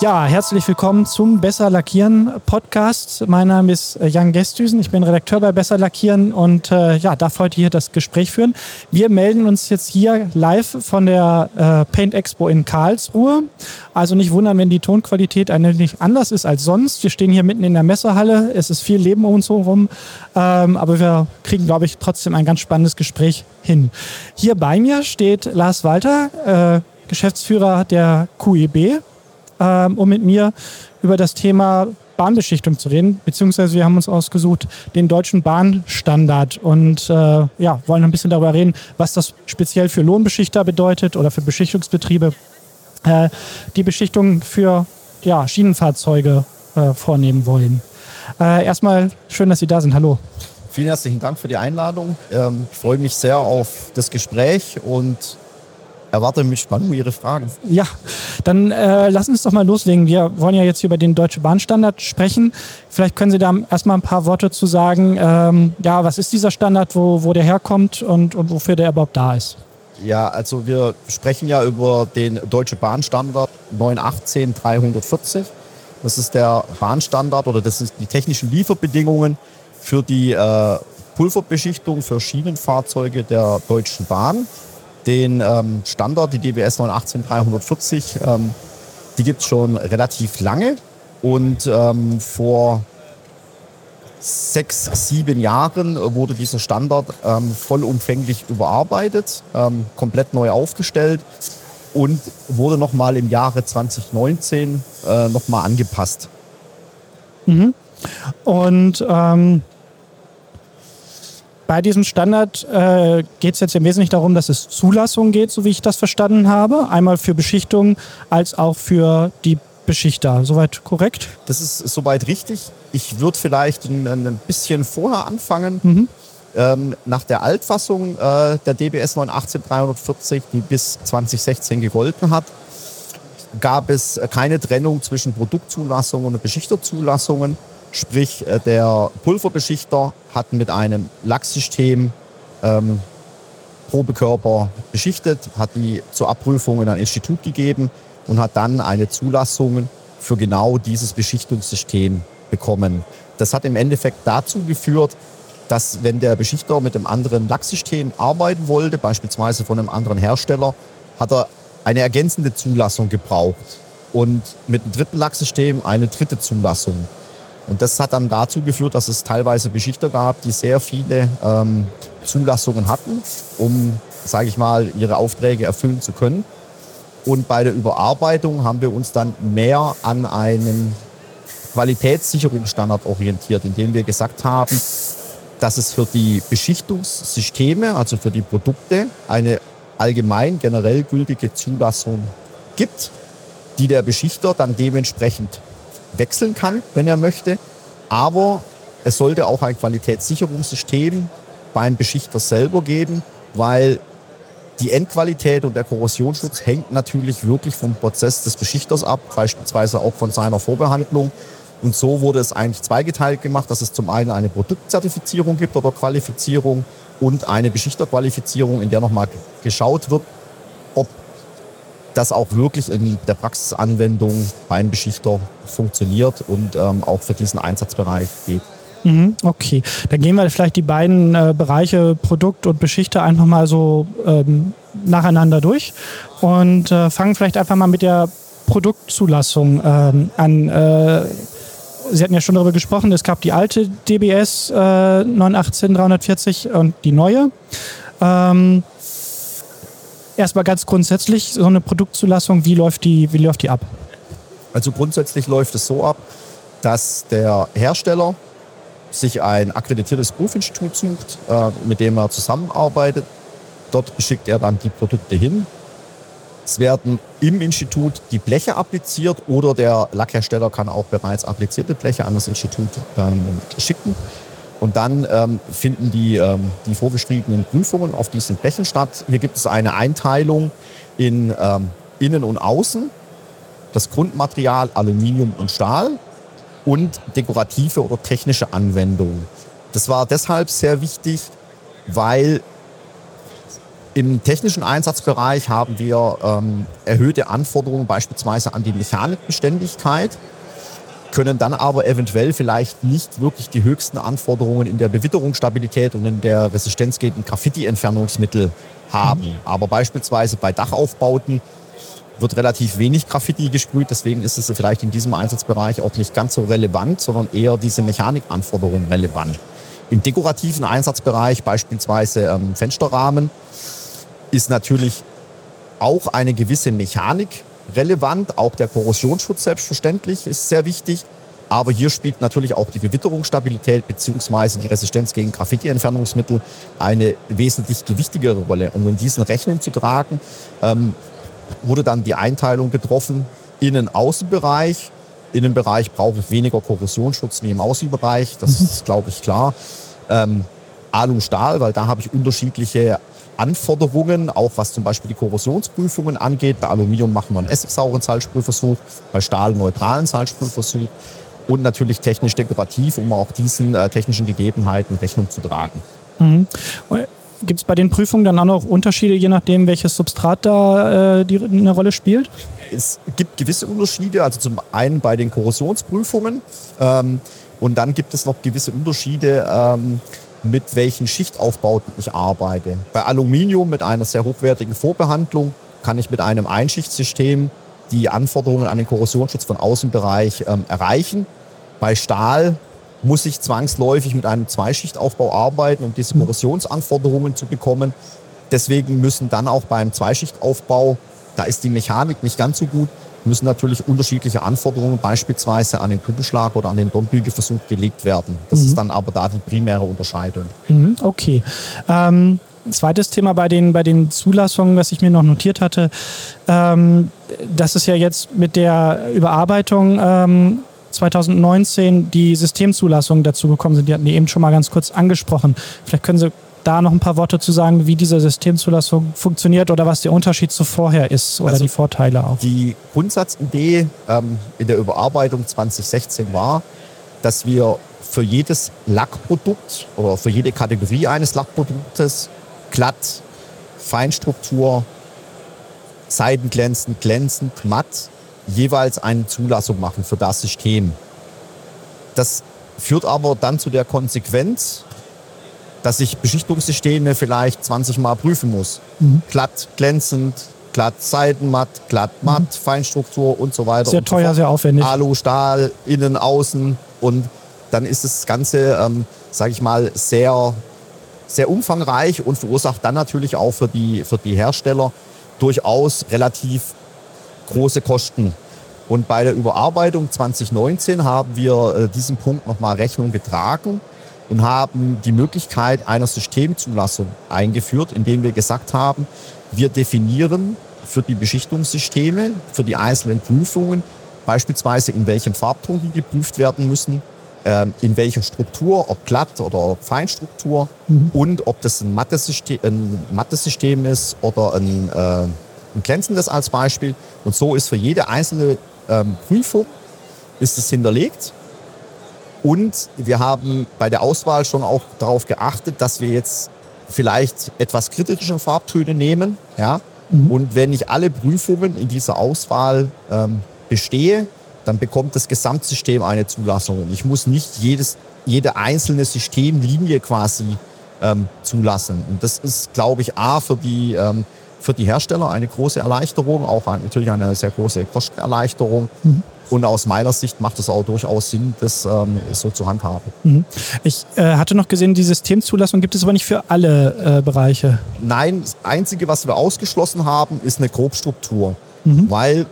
Ja, herzlich willkommen zum Besser Lackieren Podcast. Mein Name ist äh, Jan Gestüsen, ich bin Redakteur bei Besser Lackieren und äh, ja, darf heute hier das Gespräch führen. Wir melden uns jetzt hier live von der äh, Paint Expo in Karlsruhe. Also nicht wundern, wenn die Tonqualität ein wenig anders ist als sonst. Wir stehen hier mitten in der Messehalle, es ist viel Leben um uns herum, ähm, aber wir kriegen, glaube ich, trotzdem ein ganz spannendes Gespräch hin. Hier bei mir steht Lars Walter, äh, Geschäftsführer der QEB ähm, um mit mir über das Thema Bahnbeschichtung zu reden, beziehungsweise wir haben uns ausgesucht den deutschen Bahnstandard und äh, ja, wollen ein bisschen darüber reden, was das speziell für Lohnbeschichter bedeutet oder für Beschichtungsbetriebe, äh, die Beschichtung für ja, Schienenfahrzeuge äh, vornehmen wollen. Äh, erstmal schön, dass Sie da sind. Hallo. Vielen herzlichen Dank für die Einladung. Ähm, ich freue mich sehr auf das Gespräch und erwarte mit Spannung Ihre Fragen. Ja, dann äh, lassen uns doch mal loslegen. Wir wollen ja jetzt über den Deutsche Bahnstandard sprechen. Vielleicht können Sie da erstmal ein paar Worte zu sagen. Ähm, ja, was ist dieser Standard, wo, wo der herkommt und, und wofür der überhaupt da ist? Ja, also wir sprechen ja über den Deutsche Bahnstandard 918 340. Das ist der Bahnstandard oder das sind die technischen Lieferbedingungen für die äh, Pulverbeschichtung für Schienenfahrzeuge der Deutschen Bahn den ähm, Standard, die DBS 918340, ähm, die gibt es schon relativ lange. Und ähm, vor sechs, sieben Jahren wurde dieser Standard ähm, vollumfänglich überarbeitet, ähm, komplett neu aufgestellt und wurde nochmal im Jahre 2019 äh, nochmal angepasst. Mhm. Und ähm, bei diesem Standard äh, geht es jetzt im Wesentlichen darum, dass es Zulassungen geht, so wie ich das verstanden habe. Einmal für Beschichtung als auch für die Beschichter. Soweit korrekt? Das ist soweit richtig. Ich würde vielleicht ein, ein, bisschen vorher anfangen. Mhm. Ähm, nach der Altfassung äh, der DBS 98340, die bis 2016 gegolten hat, gab es keine Trennung zwischen Produktzulassungen und Beschichterzulassungen. Sprich, äh, der Pulverbeschichter hat mit einem Lacksystem ähm, Probekörper beschichtet, hat die zur Abprüfung in ein Institut gegeben und hat dann eine Zulassung für genau dieses Beschichtungssystem bekommen. Das hat im Endeffekt dazu geführt, dass wenn der Beschichter mit einem anderen Lacksystem arbeiten wollte, beispielsweise von einem anderen Hersteller, hat er eine ergänzende Zulassung gebraucht und mit dem dritten Lacksystem eine dritte Zulassung. Und das hat dann dazu geführt, dass es teilweise Beschichter gab, die sehr viele ähm, Zulassungen hatten, um, sage ich mal, ihre Aufträge erfüllen zu können. Und bei der Überarbeitung haben wir uns dann mehr an einen Qualitätssicherungsstandard orientiert, indem wir gesagt haben, dass es für die Beschichtungssysteme, also für die Produkte, eine allgemein generell gültige Zulassung gibt, die der Beschichter dann dementsprechend wechseln kann, wenn er möchte. Aber es sollte auch ein Qualitätssicherungssystem beim Beschichter selber geben, weil die Endqualität und der Korrosionsschutz hängt natürlich wirklich vom Prozess des Beschichters ab, beispielsweise auch von seiner Vorbehandlung. Und so wurde es eigentlich zweigeteilt gemacht, dass es zum einen eine Produktzertifizierung gibt oder Qualifizierung und eine Beschichterqualifizierung, in der nochmal geschaut wird, das auch wirklich in der Praxisanwendung beim Beschichter funktioniert und ähm, auch für diesen Einsatzbereich geht. Mhm, okay, dann gehen wir vielleicht die beiden äh, Bereiche Produkt und Beschichter einfach mal so ähm, nacheinander durch und äh, fangen vielleicht einfach mal mit der Produktzulassung ähm, an. Äh, Sie hatten ja schon darüber gesprochen, es gab die alte DBS äh, 918 und die neue. Ähm, erstmal ganz grundsätzlich so eine Produktzulassung, wie läuft die, wie läuft die ab? Also grundsätzlich läuft es so ab, dass der Hersteller sich ein akkreditiertes Prüfinstitut sucht, äh, mit dem er zusammenarbeitet. Dort schickt er dann die Produkte hin. Es werden im Institut die Bleche appliziert oder der Lackhersteller kann auch bereits applizierte Bleche an das Institut ähm, schicken. Und dann ähm, finden die, ähm, die vorgeschriebenen Prüfungen auf diesen Blechen statt. Hier gibt es eine Einteilung in ähm, Innen und Außen, das Grundmaterial Aluminium und Stahl und dekorative oder technische Anwendungen. Das war deshalb sehr wichtig, weil Im technischen Einsatzbereich haben wir ähm, erhöhte Anforderungen beispielsweise an die Mechanikbeständigkeit, können dann aber eventuell vielleicht nicht wirklich die höchsten Anforderungen in der Bewitterungsstabilität und in der Resistenz gegen Graffiti-Entfernungsmittel haben. Mhm. Aber beispielsweise bei Dachaufbauten wird relativ wenig Graffiti gesprüht, deswegen ist es vielleicht in diesem Einsatzbereich auch nicht ganz so relevant, sondern eher diese Mechanikanforderungen relevant. Im dekorativen Einsatzbereich, beispielsweise ähm, Fensterrahmen, ist natürlich auch eine gewisse Mechanik relevant. Auch der Korrosionsschutz selbstverständlich ist sehr wichtig. Aber hier spielt natürlich auch die Bewitterungsstabilität bzw. die Resistenz gegen Graffiti-Entfernungsmittel eine wesentlich gewichtigere Rolle. Um in diesen Rechnung zu tragen, ähm, wurde dann die Einteilung getroffen, Innen-Außenbereich. Innenbereich brauche ich weniger Korrosionsschutz wie im Außenbereich, das mhm. ist, glaube ich, klar. Ähm, Alu-Stahl, weil da habe ich unterschiedliche Anforderungen, auch was zum Beispiel die Korrosionsprüfungen angeht. Bei Aluminium machen wir einen essigsauren Salzsprühversuch, bei Stahl neutralen Salzsprühversuch und natürlich technisch dekorativ, um auch diesen äh, technischen Gegebenheiten Rechnung zu tragen. Mhm. Gibt es bei den Prüfungen dann auch noch Unterschiede, je nachdem, welches Substrat da äh, die, eine Rolle spielt? Es gibt gewisse Unterschiede, also zum einen bei den Korrosionsprüfungen ähm, und dann gibt es noch gewisse Unterschiede, ähm, mit welchen Schichtaufbauten ich arbeite. Bei Aluminium mit einer sehr hochwertigen Vorbehandlung kann ich mit einem Einschichtsystem die Anforderungen an den Korrosionsschutz von Außenbereich ähm, erreichen. Bei Stahl muss ich zwangsläufig mit einem Zweischichtaufbau arbeiten, um diese mhm. Korrosionsanforderungen zu bekommen. Deswegen müssen dann auch beim Zweischichtaufbau, da ist die Mechanik nicht ganz so gut, müssen natürlich unterschiedliche Anforderungen beispielsweise an den Kugelschlag oder an den Dornbügelversuch gelegt werden. Das mhm. ist dann aber da die primäre Unterscheidung. Mhm, okay. Ähm, zweites Thema bei den, bei den Zulassungen, was ich mir noch notiert hatte, ähm, das ist ja jetzt mit der Überarbeitung ähm, 2019 die Systemzulassungen dazu gekommen sind. Die hatten die eben schon mal ganz kurz angesprochen. Vielleicht können Sie da noch ein paar Worte zu sagen, wie diese Systemzulassung funktioniert oder was der Unterschied zu vorher ist oder also die Vorteile auch. Die Grundsatzidee ähm, in der Überarbeitung 2016 war, dass wir für jedes Lackprodukt oder für jede Kategorie eines Lackproduktes glatt, Feinstruktur, Seidenglänzend, glänzend, matt jeweils eine Zulassung machen für das System. Das führt aber dann zu der Konsequenz, dass ich Beschichtungssysteme vielleicht 20 Mal prüfen muss. Mhm. Glatt, glänzend, glatt Seitenmatt, glatt mhm. matt, mhm. Feinstruktur und so weiter. Sehr teuer, so sehr aufwendig. Alu, Stahl, innen, außen und dann ist das Ganze, ähm, sage ich mal, sehr, sehr umfangreich und verursacht dann natürlich auch für die, für die Hersteller durchaus relativ große Kosten. Und bei der Überarbeitung 2019 haben wir äh, diesen Punkt nochmal Rechnung getragen und haben die Möglichkeit einer Systemzulassung eingeführt, indem wir gesagt haben, wir definieren für die Beschichtungssysteme, für die einzelnen Prüfungen, beispielsweise in welchem Farbton die geprüft werden müssen, ähm, in welcher Struktur, ob glatt oder Feinstruktur mhm. und ob das ein mattes System, ein mattes System ist oder ein, äh, ein glänzendes als Beispiel. Und so ist für jede einzelne ähm, Prüfung ist es hinterlegt und wir haben bei der Auswahl schon auch darauf geachtet, dass wir jetzt vielleicht etwas kritische Farbtöne nehmen. Ja? Mhm. Und wenn ich alle Prüfungen in dieser Auswahl ähm, bestehe, dann bekommt das Gesamtsystem eine Zulassung. Und ich muss nicht jedes, jede einzelne Systemlinie quasi ähm, zulassen. Und das ist, glaube ich, A für die, ähm, für die Hersteller eine große Erleichterung, auch natürlich eine sehr große Kostenerleichterung. Mhm. Und aus meiner Sicht macht es auch durchaus Sinn, das ähm, so zu handhaben. Mhm. Ich äh, hatte noch gesehen, die Systemzulassung gibt es aber nicht für alle äh, Bereiche. Nein, das Einzige, was wir ausgeschlossen haben, ist eine Grobstruktur. Mhm. Weil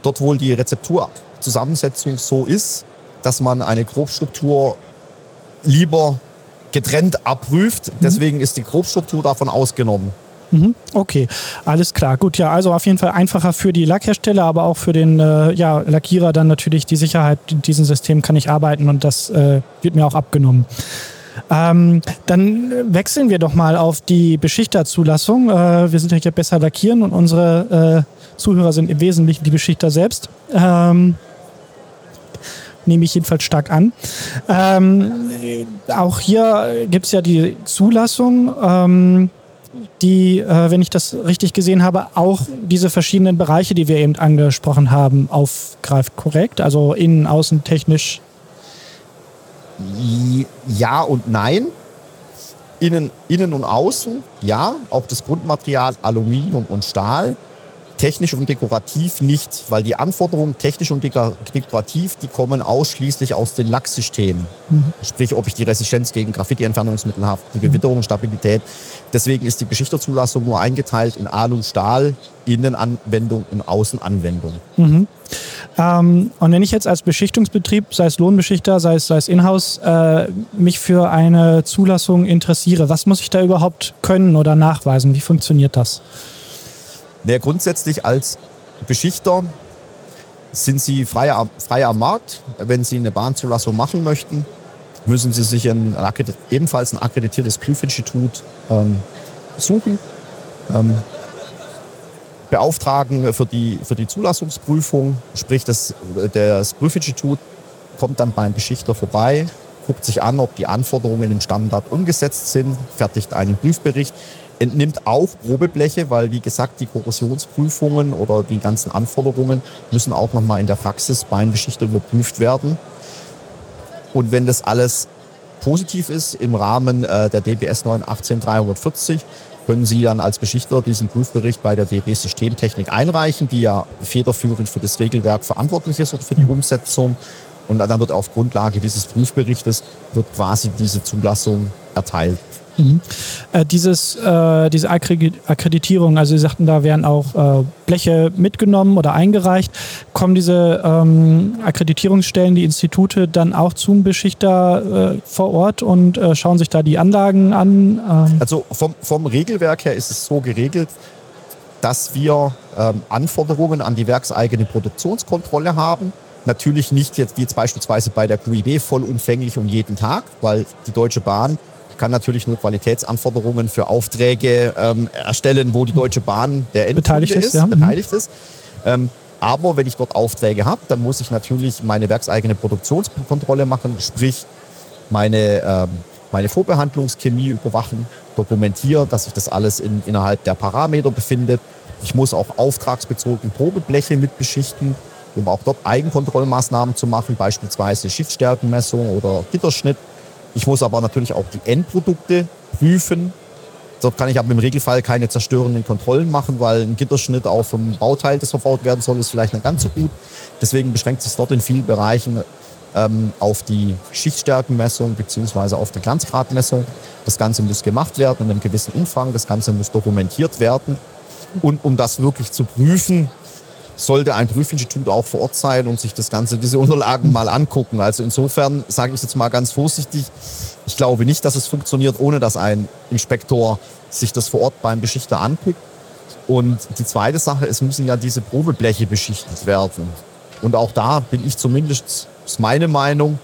dort wohl die Rezepturzusammensetzung so ist, dass man eine Grobstruktur lieber getrennt abprüft. Mhm. Deswegen ist die Grobstruktur davon ausgenommen. Mhm. Okay, alles klar. Gut, ja, also auf jeden Fall einfacher für die Lackhersteller, aber auch für den äh, ja, Lackierer dann natürlich die Sicherheit, in diesem System kann ich arbeiten und das äh, wird mir auch abgenommen. Ähm, dann wechseln wir doch mal auf die Beschichterzulassung. Äh, wir sind ja hier besser lackieren und unsere äh, Zuhörer sind im Wesentlichen die Beschichter selbst. Ähm, nehme ich jedenfalls stark an. Ähm, auch hier gibt es ja die Zulassung. Ähm, die, äh, wenn ich das richtig gesehen habe, auch diese verschiedenen Bereiche, die wir eben angesprochen haben, aufgreift, korrekt? Also innen, außen, technisch? Ja und nein. Innen, innen und außen, ja. Auch das Grundmaterial Aluminium und Stahl technisch und dekorativ nicht, weil die Anforderungen technisch und dekorativ, die kommen ausschließlich aus den Lacksystemen. Mhm. Sprich, ob ich die Resistenz gegen Graffiti-Entfernungsmittel habe, die Bewitterung, Stabilität. Deswegen ist die Beschichterzulassung nur eingeteilt in Alu, Stahl, Innenanwendung und Außenanwendung. Mhm. Ähm, und wenn ich jetzt als Beschichtungsbetrieb, sei es Lohnbeschichter, sei es, sei es Inhouse, äh, mich für eine Zulassung interessiere, was muss ich da überhaupt können oder nachweisen? Wie funktioniert das? Naja, grundsätzlich als Beschichter sind Sie frei, frei am Markt. Wenn Sie eine Bahnzulassung machen möchten, müssen Sie sich ein, ebenfalls ein akkreditiertes Prüfinstitut ähm, suchen, ähm, beauftragen für die, für die Zulassungsprüfung. Sprich, das, das Prüfinstitut kommt dann beim Beschichter vorbei, guckt sich an, ob die Anforderungen im Standard umgesetzt sind, fertigt einen Prüfbericht, entnimmt auch Probebleche, weil wie gesagt, die Korrosionsprüfungen oder die ganzen Anforderungen müssen auch nochmal in der Praxis beim Beschichter überprüft werden. Und wenn das alles positiv ist im Rahmen äh, der DBS 9 können Sie dann als Beschichter diesen Prüfbericht bei der DB Systemtechnik einreichen, die ja federführend für das Regelwerk verantwortlich ist oder für die Umsetzung. Und dann wird auf Grundlage dieses Prüfberichtes wird quasi diese Zulassung erteilt. Mhm. Äh, dieses, äh, diese Akkreditierung, also Sie sagten, da werden auch äh, Bleche mitgenommen oder eingereicht. Kommen diese ähm, Akkreditierungsstellen, die Institute dann auch zum Beschichter äh, vor Ort und äh, schauen sich da die Anlagen an? Ähm? Also vom, vom Regelwerk her ist es so geregelt, dass wir ähm, Anforderungen an die werkseigene Produktionskontrolle haben. Natürlich nicht jetzt wie jetzt beispielsweise bei der QIB vollumfänglich um jeden Tag, weil die Deutsche Bahn kann natürlich nur Qualitätsanforderungen für Aufträge ähm, erstellen, wo die Deutsche Bahn der Endkunde beteiligt ist. Ja. Beteiligt ist. Ähm, aber wenn ich dort Aufträge habe, dann muss ich natürlich meine werkseigene Produktionskontrolle machen, sprich meine, ähm, meine Vorbehandlungschemie überwachen, dokumentieren, dass sich das alles in, innerhalb der Parameter befindet. Ich muss auch auftragsbezogen Probebleche mit beschichten, um auch dort Eigenkontrollmaßnahmen zu machen, beispielsweise Schichtstärkenmessung oder Gitterschnitt. Ich muss aber natürlich auch die Endprodukte prüfen. Dort kann ich aber im Regelfall keine zerstörenden Kontrollen machen, weil ein Gitterschnitt auf einem Bauteil, das verbaut werden soll, ist vielleicht nicht ganz so gut. Deswegen beschränkt sich dort in vielen Bereichen ähm, auf die Schichtstärkenmessung bzw. auf die Glanzgradmessung. Das Ganze muss gemacht werden in einem gewissen Umfang. Das Ganze muss dokumentiert werden. Und um das wirklich zu prüfen, sollte ein Prüfinstitut auch vor Ort sein und sich das Ganze, diese Unterlagen mal angucken. Also insofern sage ich jetzt mal ganz vorsichtig, ich glaube nicht, dass es funktioniert, ohne dass ein Inspektor sich das vor Ort beim Beschichter anguckt. Und die zweite Sache, es müssen ja diese Probebleche beschichtet werden. Und auch da bin ich zumindest, ist meine Meinung,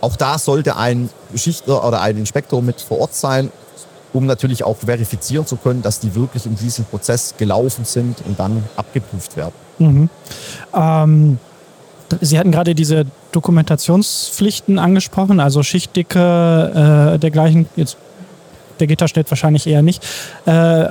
auch da sollte ein Beschichter oder ein Inspektor mit vor Ort sein, um natürlich auch verifizieren zu können, dass die wirklich in diesem Prozess gelaufen sind und dann abgeprüft werden. Mhm. Ähm, Sie hatten gerade diese Dokumentationspflichten angesprochen, also Schichtdicke, äh, dergleichen. Jetzt der Gitterschnitt wahrscheinlich eher nicht. Äh,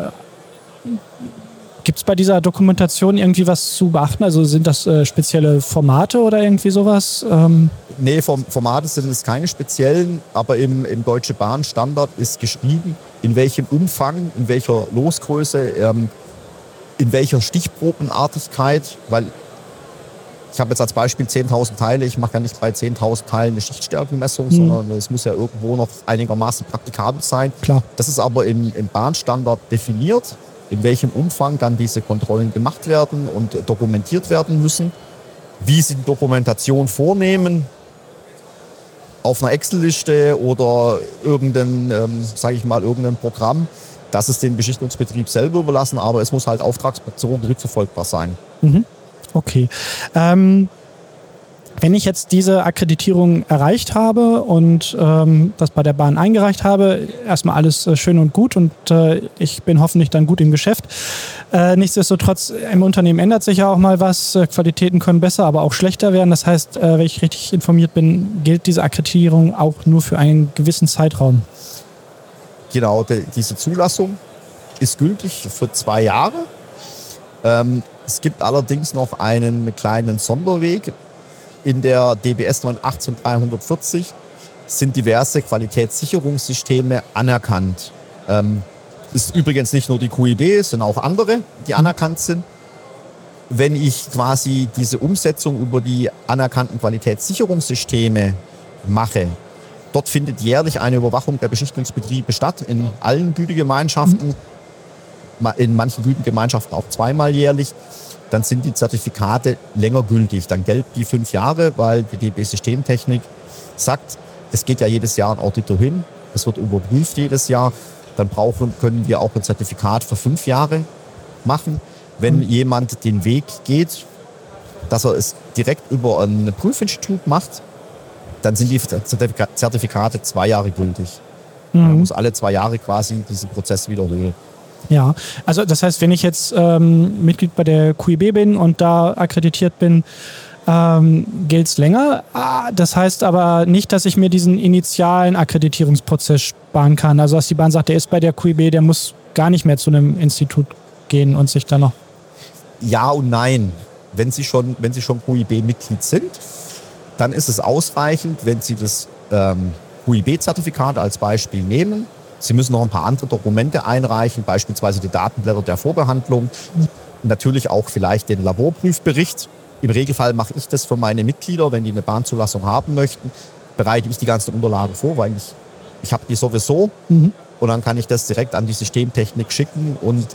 Gibt es bei dieser Dokumentation irgendwie was zu beachten? Also sind das äh, spezielle Formate oder irgendwie sowas? Ähm nee, Formate sind es keine speziellen, aber im, im Deutsche Bahn Standard ist geschrieben, in welchem Umfang, in welcher Losgröße ähm, in welcher Stichprobenartigkeit, weil ich habe jetzt als Beispiel 10.000 Teile, ich mache ja nicht bei 10.000 Teilen eine Schichtstärkenmessung, mhm. sondern es muss ja irgendwo noch einigermaßen praktikabel sein. Klar. Das ist aber im, im Bahnstandard definiert, in welchem Umfang dann diese Kontrollen gemacht werden und dokumentiert werden müssen. Wie sie die Dokumentation vornehmen, auf einer Excel-Liste oder irgendein, ähm, sage ich mal, irgendein Programm, das ist den Beschichtungsbetrieb selber überlassen, aber es muss halt auftragsbezogen rückverfolgbar sein. Mhm. Okay. Ähm, wenn ich jetzt diese Akkreditierung erreicht habe und ähm, das bei der Bahn eingereicht habe, erstmal alles äh, schön und gut und äh, ich bin hoffentlich dann gut im Geschäft. Äh, nichtsdestotrotz, im Unternehmen ändert sich ja auch mal was. Äh, Qualitäten können besser, aber auch schlechter werden. Das heißt, äh, wenn ich richtig informiert bin, gilt diese Akkreditierung auch nur für einen gewissen Zeitraum genau die, diese Zulassung ist gültig für zwei Jahre. Ähm, es gibt allerdings noch einen kleinen Sonderweg. In der DBS 18340 sind diverse Qualitätssicherungssysteme anerkannt. Ähm, ist übrigens nicht nur die QIB, es sind auch andere, die anerkannt sind. Wenn ich quasi diese Umsetzung über die anerkannten Qualitätssicherungssysteme mache, dort findet jährlich eine Überwachung der Beschichtungsbetriebe statt, in allen Gütegemeinschaften, in manchen Gütegemeinschaften auch zweimal jährlich dann sind die Zertifikate länger gültig. Dann gelten die fünf Jahre, weil die DB Systemtechnik sagt, es geht ja jedes Jahr ein Auditor hin, es wird überprüft jedes Jahr. Dann brauchen, können wir auch ein Zertifikat für fünf Jahre machen. Wenn mhm. jemand den Weg geht, dass er es direkt über ein Prüfinstitut macht, dann sind die Zertifikate zwei Jahre gültig. Mhm. Man muss alle zwei Jahre quasi diesen Prozess wiederholen. Ja, also das heißt, wenn ich jetzt ähm, Mitglied bei der QIB bin und da akkreditiert bin, ähm, gilt es länger. Ah, das heißt aber nicht, dass ich mir diesen initialen Akkreditierungsprozess sparen kann. Also dass die Bahn sagt, der ist bei der QIB, der muss gar nicht mehr zu einem Institut gehen und sich da noch. Ja und nein. Wenn Sie schon, schon QIB-Mitglied sind, dann ist es ausreichend, wenn Sie das ähm, QIB-Zertifikat als Beispiel nehmen Sie müssen noch ein paar andere Dokumente einreichen, beispielsweise die Datenblätter der Vorbehandlung, natürlich auch vielleicht den Laborprüfbericht. Im Regelfall mache ich das für meine Mitglieder, wenn die eine Bahnzulassung haben möchten, bereite ich die ganzen Unterlagen vor, weil ich, ich habe die sowieso mhm. und dann kann ich das direkt an die Systemtechnik schicken und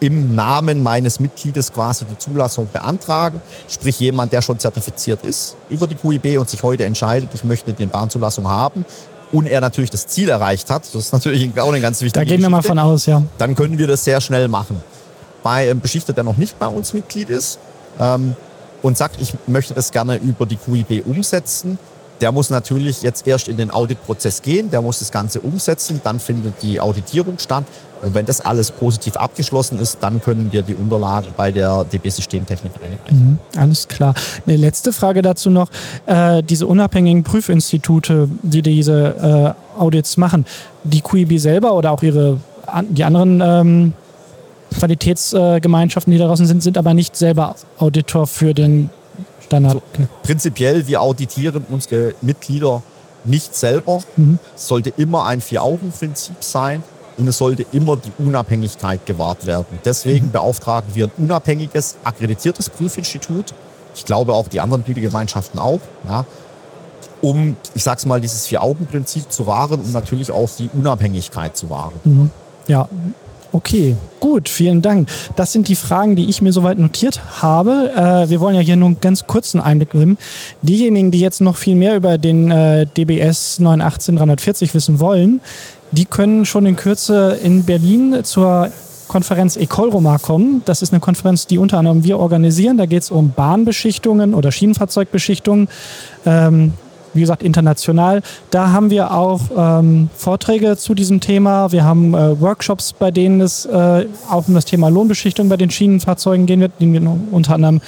im Namen meines Mitgliedes quasi die Zulassung beantragen. Sprich jemand, der schon zertifiziert ist über die QIB und sich heute entscheidet, ich möchte die Bahnzulassung haben, und er natürlich das Ziel erreicht hat, das ist natürlich auch eine ganz wichtige Da gehen wir mal von aus, ja. Dann können wir das sehr schnell machen. Bei einem Beschichter, der noch nicht bei uns Mitglied ist ähm, und sagt, ich möchte das gerne über die QIB umsetzen, der muss natürlich jetzt erst in den Auditprozess gehen, der muss das Ganze umsetzen, dann findet die Auditierung statt. Und wenn das alles positiv abgeschlossen ist, dann können wir die Unterlagen bei der DB-Systemtechnik einbringen. Mhm, alles klar. Eine letzte Frage dazu noch. Äh, diese unabhängigen Prüfinstitute, die diese äh, Audits machen, die QIB selber oder auch ihre, die anderen ähm, Qualitätsgemeinschaften, die da draußen sind, sind aber nicht selber Auditor für den Standard. Okay. prinzipiell, wir auditieren unsere Mitglieder nicht selber. Mhm. Es sollte immer ein Vier-Augen-Prinzip sein und es sollte immer die Unabhängigkeit gewahrt werden. Deswegen mhm. beauftragen wir ein unabhängiges, akkreditiertes Prüfinstitut. Ich glaube auch die anderen Gütegemeinschaften auch, ja, um, ich sag's mal, dieses Vier-Augen-Prinzip zu wahren und natürlich auch die Unabhängigkeit zu wahren. Mhm. Ja, Okay, gut, vielen Dank. Das sind die Fragen, die ich mir soweit notiert habe. Äh, wir wollen ja hier nur einen ganz kurzen Einblick geben. Diejenigen, die jetzt noch viel mehr über den äh, DBS 918340 wissen wollen, die können schon in Kürze in Berlin zur Konferenz Ecole Roma kommen. Das ist eine Konferenz, die unter anderem wir organisieren. Da geht es um Bahnbeschichtungen oder Schienenfahrzeugbeschichtungen. Ähm, wie gesagt, international. Da haben wir auch ähm, Vorträge zu diesem Thema. Wir haben äh, Workshops, bei denen es äh, auch um das Thema Lohnbeschichtung bei den Schienenfahrzeugen gehen wird, den wir unter anderem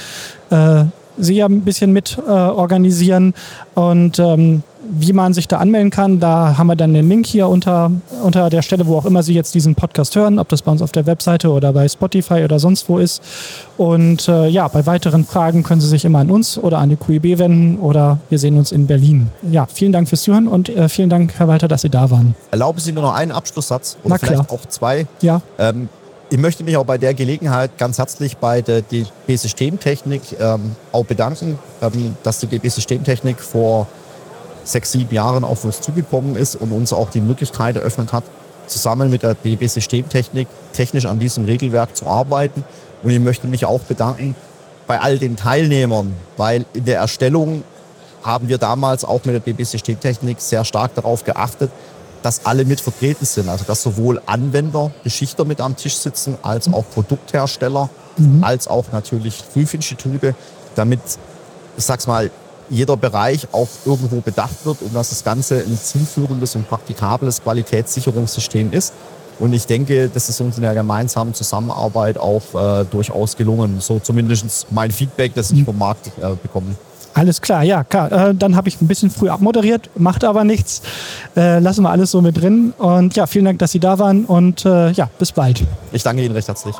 äh, Sie ja ein bisschen mit äh, organisieren. Und ähm, wie man sich da anmelden kann, da haben wir dann den Link hier unter, unter der Stelle, wo auch immer Sie jetzt diesen Podcast hören, ob das bei uns auf der Webseite oder bei Spotify oder sonst wo ist. Und äh, ja, bei weiteren Fragen können Sie sich immer an uns oder an die QIB wenden oder wir sehen uns in Berlin. Ja, vielen Dank fürs Zuhören und äh, vielen Dank, Herr Walter, dass Sie da waren. Erlauben Sie nur noch einen Abschlusssatz oder Na vielleicht klar. auch zwei. Ja. Ähm, ich möchte mich auch bei der Gelegenheit ganz herzlich bei der DB Systemtechnik ähm, auch bedanken, ähm, dass die DB Systemtechnik vor sechs, sieben Jahren auf uns zugekommen ist und uns auch die Möglichkeit eröffnet hat, zusammen mit der DB Systemtechnik technisch an diesem Regelwerk zu arbeiten. Und ich möchte mich auch bedanken bei all den Teilnehmern, weil in der Erstellung haben wir damals auch mit der DB Systemtechnik sehr stark darauf geachtet, dass alle mit vertreten sind. Also dass sowohl Anwender, Beschichter mit am Tisch sitzen, als auch Produkthersteller, mhm. als auch natürlich Prüfinstitute, damit, ich sag's mal, jeder Bereich auch irgendwo bedacht wird und dass das Ganze ein zielführendes und praktikables Qualitätssicherungssystem ist. Und ich denke, das ist uns in der gemeinsamen Zusammenarbeit auch äh, durchaus gelungen. So zumindest mein Feedback, das ich vom Markt äh, bekomme. Alles klar, ja, klar. Äh, dann habe ich ein bisschen früh abmoderiert, macht aber nichts. Äh, lassen wir alles so mit drin. Und ja, vielen Dank, dass Sie da waren und äh, ja, bis bald. Ich danke Ihnen recht herzlich.